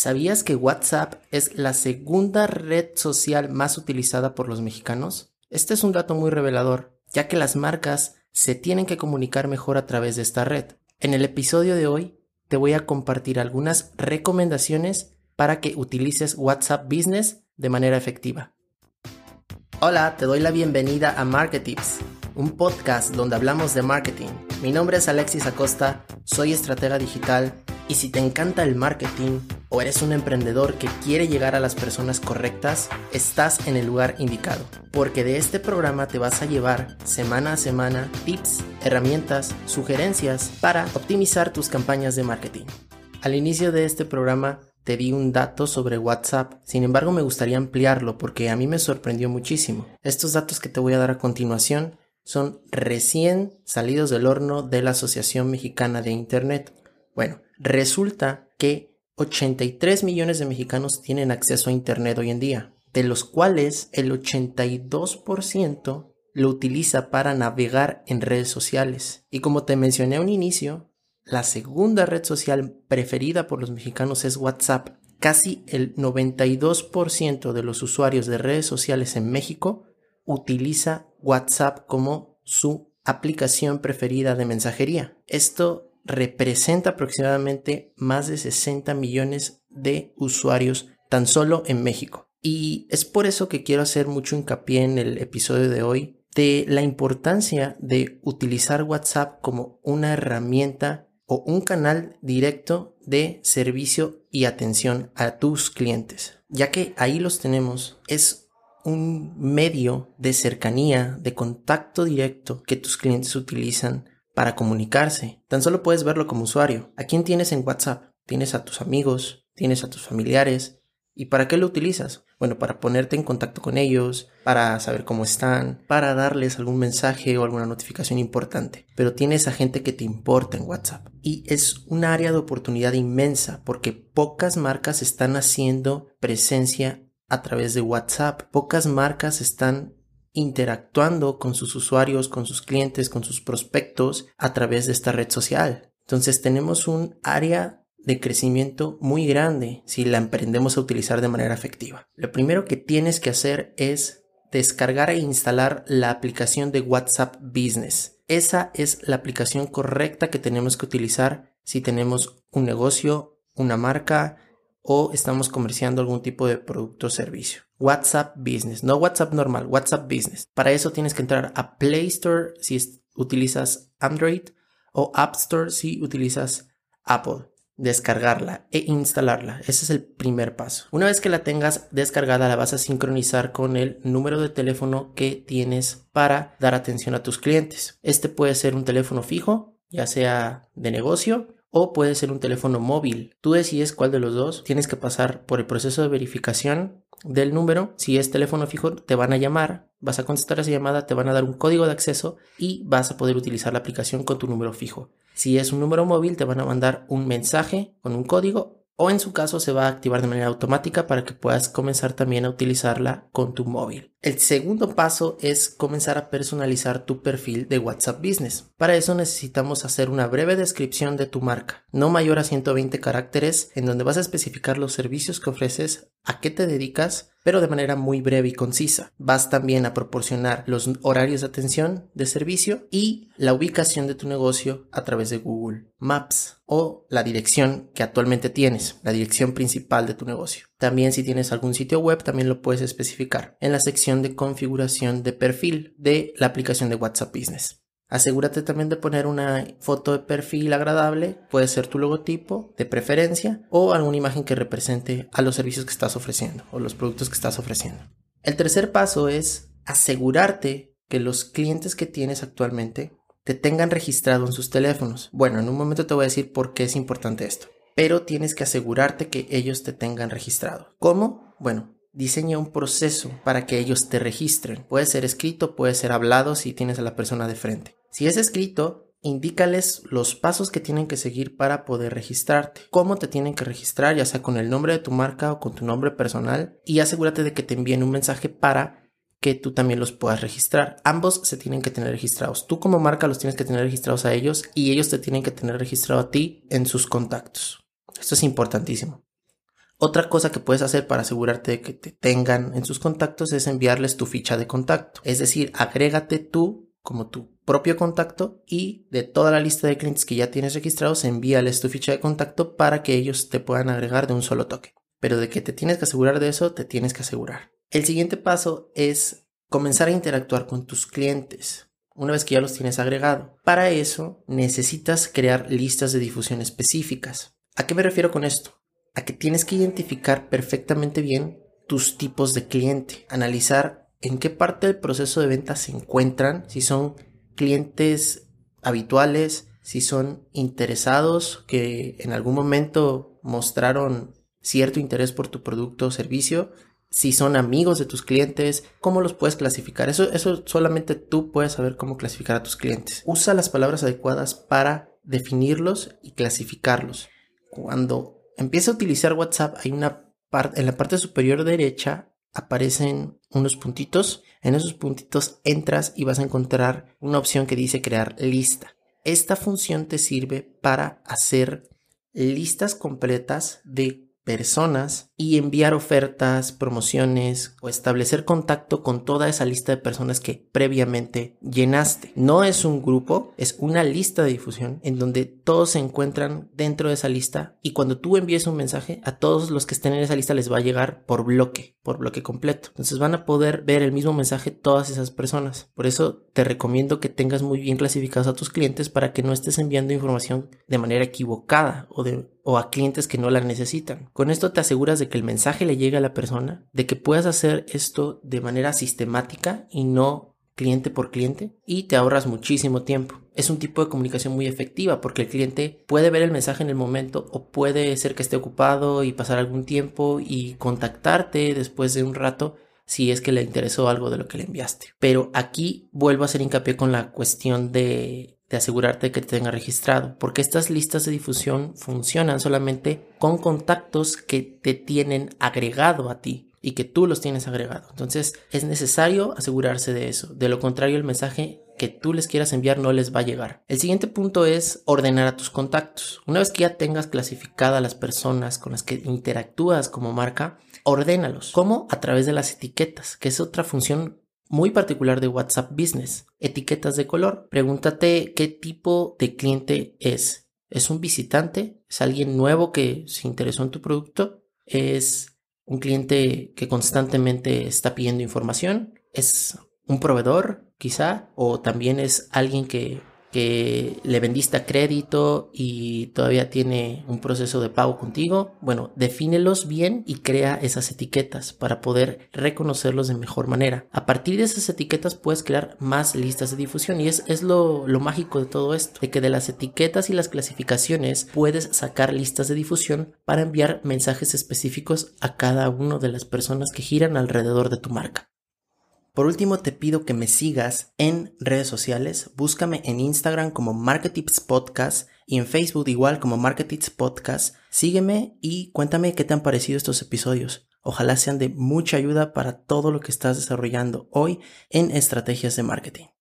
¿Sabías que WhatsApp es la segunda red social más utilizada por los mexicanos? Este es un dato muy revelador, ya que las marcas se tienen que comunicar mejor a través de esta red. En el episodio de hoy te voy a compartir algunas recomendaciones para que utilices WhatsApp Business de manera efectiva. Hola, te doy la bienvenida a Marketips, un podcast donde hablamos de marketing. Mi nombre es Alexis Acosta, soy estratega digital y si te encanta el marketing o eres un emprendedor que quiere llegar a las personas correctas, estás en el lugar indicado. Porque de este programa te vas a llevar semana a semana tips, herramientas, sugerencias para optimizar tus campañas de marketing. Al inicio de este programa te di un dato sobre WhatsApp, sin embargo me gustaría ampliarlo porque a mí me sorprendió muchísimo. Estos datos que te voy a dar a continuación son recién salidos del horno de la Asociación Mexicana de Internet. Bueno, resulta que 83 millones de mexicanos tienen acceso a Internet hoy en día, de los cuales el 82% lo utiliza para navegar en redes sociales. Y como te mencioné a un inicio, la segunda red social preferida por los mexicanos es WhatsApp. Casi el 92% de los usuarios de redes sociales en México utiliza WhatsApp como su aplicación preferida de mensajería. Esto representa aproximadamente más de 60 millones de usuarios tan solo en México. Y es por eso que quiero hacer mucho hincapié en el episodio de hoy de la importancia de utilizar WhatsApp como una herramienta o un canal directo de servicio y atención a tus clientes, ya que ahí los tenemos, es un medio de cercanía, de contacto directo que tus clientes utilizan para comunicarse. Tan solo puedes verlo como usuario. ¿A quién tienes en WhatsApp? Tienes a tus amigos, tienes a tus familiares, ¿Y para qué lo utilizas? Bueno, para ponerte en contacto con ellos, para saber cómo están, para darles algún mensaje o alguna notificación importante. Pero tienes a gente que te importa en WhatsApp. Y es un área de oportunidad inmensa porque pocas marcas están haciendo presencia a través de WhatsApp. Pocas marcas están interactuando con sus usuarios, con sus clientes, con sus prospectos a través de esta red social. Entonces tenemos un área de crecimiento muy grande si la emprendemos a utilizar de manera efectiva. Lo primero que tienes que hacer es descargar e instalar la aplicación de WhatsApp Business. Esa es la aplicación correcta que tenemos que utilizar si tenemos un negocio, una marca o estamos comerciando algún tipo de producto o servicio. WhatsApp Business, no WhatsApp normal, WhatsApp Business. Para eso tienes que entrar a Play Store si utilizas Android o App Store si utilizas Apple descargarla e instalarla. Ese es el primer paso. Una vez que la tengas descargada, la vas a sincronizar con el número de teléfono que tienes para dar atención a tus clientes. Este puede ser un teléfono fijo, ya sea de negocio o puede ser un teléfono móvil. Tú decides cuál de los dos. Tienes que pasar por el proceso de verificación del número. Si es teléfono fijo, te van a llamar, vas a contestar esa llamada, te van a dar un código de acceso y vas a poder utilizar la aplicación con tu número fijo. Si es un número móvil, te van a mandar un mensaje con un código o en su caso se va a activar de manera automática para que puedas comenzar también a utilizarla con tu móvil. El segundo paso es comenzar a personalizar tu perfil de WhatsApp Business. Para eso necesitamos hacer una breve descripción de tu marca, no mayor a 120 caracteres, en donde vas a especificar los servicios que ofreces, a qué te dedicas, pero de manera muy breve y concisa. Vas también a proporcionar los horarios de atención de servicio y la ubicación de tu negocio a través de Google Maps o la dirección que actualmente tienes, la dirección principal de tu negocio. También si tienes algún sitio web, también lo puedes especificar en la sección de configuración de perfil de la aplicación de WhatsApp Business. Asegúrate también de poner una foto de perfil agradable, puede ser tu logotipo de preferencia o alguna imagen que represente a los servicios que estás ofreciendo o los productos que estás ofreciendo. El tercer paso es asegurarte que los clientes que tienes actualmente te tengan registrado en sus teléfonos. Bueno, en un momento te voy a decir por qué es importante esto pero tienes que asegurarte que ellos te tengan registrado. ¿Cómo? Bueno, diseña un proceso para que ellos te registren. Puede ser escrito, puede ser hablado si tienes a la persona de frente. Si es escrito, indícales los pasos que tienen que seguir para poder registrarte. Cómo te tienen que registrar, ya sea con el nombre de tu marca o con tu nombre personal. Y asegúrate de que te envíen un mensaje para que tú también los puedas registrar. Ambos se tienen que tener registrados. Tú como marca los tienes que tener registrados a ellos y ellos te tienen que tener registrado a ti en sus contactos. Esto es importantísimo. Otra cosa que puedes hacer para asegurarte de que te tengan en sus contactos es enviarles tu ficha de contacto. Es decir, agrégate tú como tu propio contacto y de toda la lista de clientes que ya tienes registrados, envíales tu ficha de contacto para que ellos te puedan agregar de un solo toque. Pero de que te tienes que asegurar de eso, te tienes que asegurar. El siguiente paso es comenzar a interactuar con tus clientes una vez que ya los tienes agregado. Para eso necesitas crear listas de difusión específicas. ¿A qué me refiero con esto? A que tienes que identificar perfectamente bien tus tipos de cliente, analizar en qué parte del proceso de venta se encuentran, si son clientes habituales, si son interesados que en algún momento mostraron cierto interés por tu producto o servicio, si son amigos de tus clientes, cómo los puedes clasificar. Eso, eso solamente tú puedes saber cómo clasificar a tus clientes. Usa las palabras adecuadas para definirlos y clasificarlos. Cuando empieza a utilizar WhatsApp, hay una parte, en la parte superior derecha aparecen unos puntitos. En esos puntitos entras y vas a encontrar una opción que dice crear lista. Esta función te sirve para hacer listas completas de personas y enviar ofertas, promociones o establecer contacto con toda esa lista de personas que previamente llenaste. No es un grupo, es una lista de difusión en donde todos se encuentran dentro de esa lista y cuando tú envíes un mensaje a todos los que estén en esa lista les va a llegar por bloque, por bloque completo. Entonces van a poder ver el mismo mensaje todas esas personas. Por eso te recomiendo que tengas muy bien clasificados a tus clientes para que no estés enviando información de manera equivocada o de o a clientes que no la necesitan. Con esto te aseguras de que el mensaje le llegue a la persona, de que puedas hacer esto de manera sistemática y no cliente por cliente y te ahorras muchísimo tiempo. Es un tipo de comunicación muy efectiva porque el cliente puede ver el mensaje en el momento o puede ser que esté ocupado y pasar algún tiempo y contactarte después de un rato si es que le interesó algo de lo que le enviaste. Pero aquí vuelvo a hacer hincapié con la cuestión de de asegurarte que te tenga registrado, porque estas listas de difusión funcionan solamente con contactos que te tienen agregado a ti y que tú los tienes agregado. Entonces es necesario asegurarse de eso. De lo contrario, el mensaje que tú les quieras enviar no les va a llegar. El siguiente punto es ordenar a tus contactos. Una vez que ya tengas clasificadas las personas con las que interactúas como marca, ordénalos. ¿Cómo? A través de las etiquetas, que es otra función muy particular de WhatsApp Business. Etiquetas de color. Pregúntate qué tipo de cliente es. ¿Es un visitante? ¿Es alguien nuevo que se interesó en tu producto? ¿Es un cliente que constantemente está pidiendo información? ¿Es un proveedor quizá? ¿O también es alguien que que le vendiste a crédito y todavía tiene un proceso de pago contigo, bueno, defínelos bien y crea esas etiquetas para poder reconocerlos de mejor manera. A partir de esas etiquetas puedes crear más listas de difusión y es, es lo, lo mágico de todo esto, de que de las etiquetas y las clasificaciones puedes sacar listas de difusión para enviar mensajes específicos a cada una de las personas que giran alrededor de tu marca. Por último, te pido que me sigas en redes sociales. Búscame en Instagram como Marketips Podcast y en Facebook igual como Marketips Podcast. Sígueme y cuéntame qué te han parecido estos episodios. Ojalá sean de mucha ayuda para todo lo que estás desarrollando hoy en estrategias de marketing.